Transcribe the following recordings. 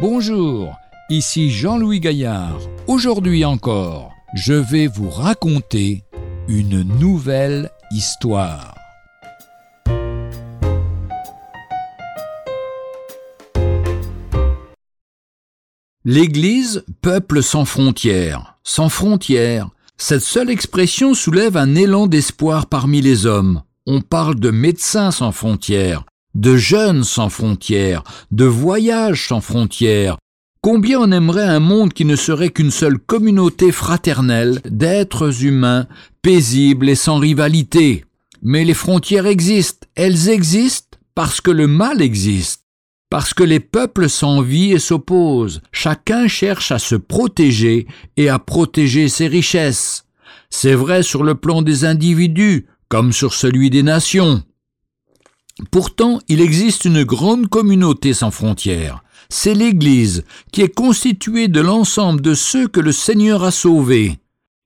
Bonjour, ici Jean-Louis Gaillard. Aujourd'hui encore, je vais vous raconter une nouvelle histoire. L'Église, peuple sans frontières, sans frontières, cette seule expression soulève un élan d'espoir parmi les hommes. On parle de médecins sans frontières, de jeunes sans frontières, de voyages sans frontières. Combien on aimerait un monde qui ne serait qu'une seule communauté fraternelle d'êtres humains, paisibles et sans rivalité. Mais les frontières existent, elles existent parce que le mal existe, parce que les peuples s'envient et s'opposent, chacun cherche à se protéger et à protéger ses richesses. C'est vrai sur le plan des individus, comme sur celui des nations. Pourtant, il existe une grande communauté sans frontières. C'est l'Église, qui est constituée de l'ensemble de ceux que le Seigneur a sauvés.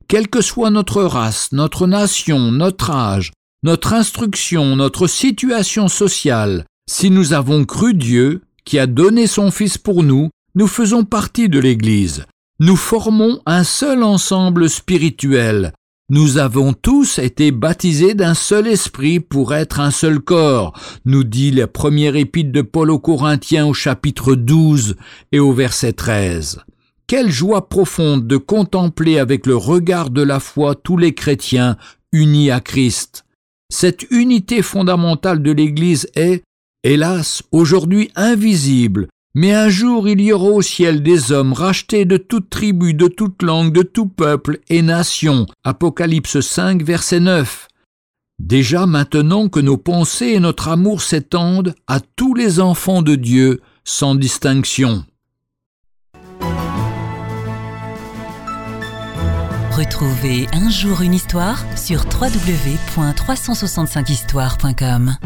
Quelle que soit notre race, notre nation, notre âge, notre instruction, notre situation sociale, si nous avons cru Dieu, qui a donné son Fils pour nous, nous faisons partie de l'Église. Nous formons un seul ensemble spirituel, nous avons tous été baptisés d'un seul esprit pour être un seul corps, nous dit la première épître de Paul aux Corinthiens au chapitre 12 et au verset 13. Quelle joie profonde de contempler avec le regard de la foi tous les chrétiens unis à Christ. Cette unité fondamentale de l'Église est, hélas, aujourd'hui invisible, mais un jour il y aura au ciel des hommes rachetés de toute tribu, de toute langue, de tout peuple et nation. Apocalypse 5, verset 9. Déjà maintenant que nos pensées et notre amour s'étendent à tous les enfants de Dieu sans distinction. Retrouvez un jour une histoire sur www.365histoire.com.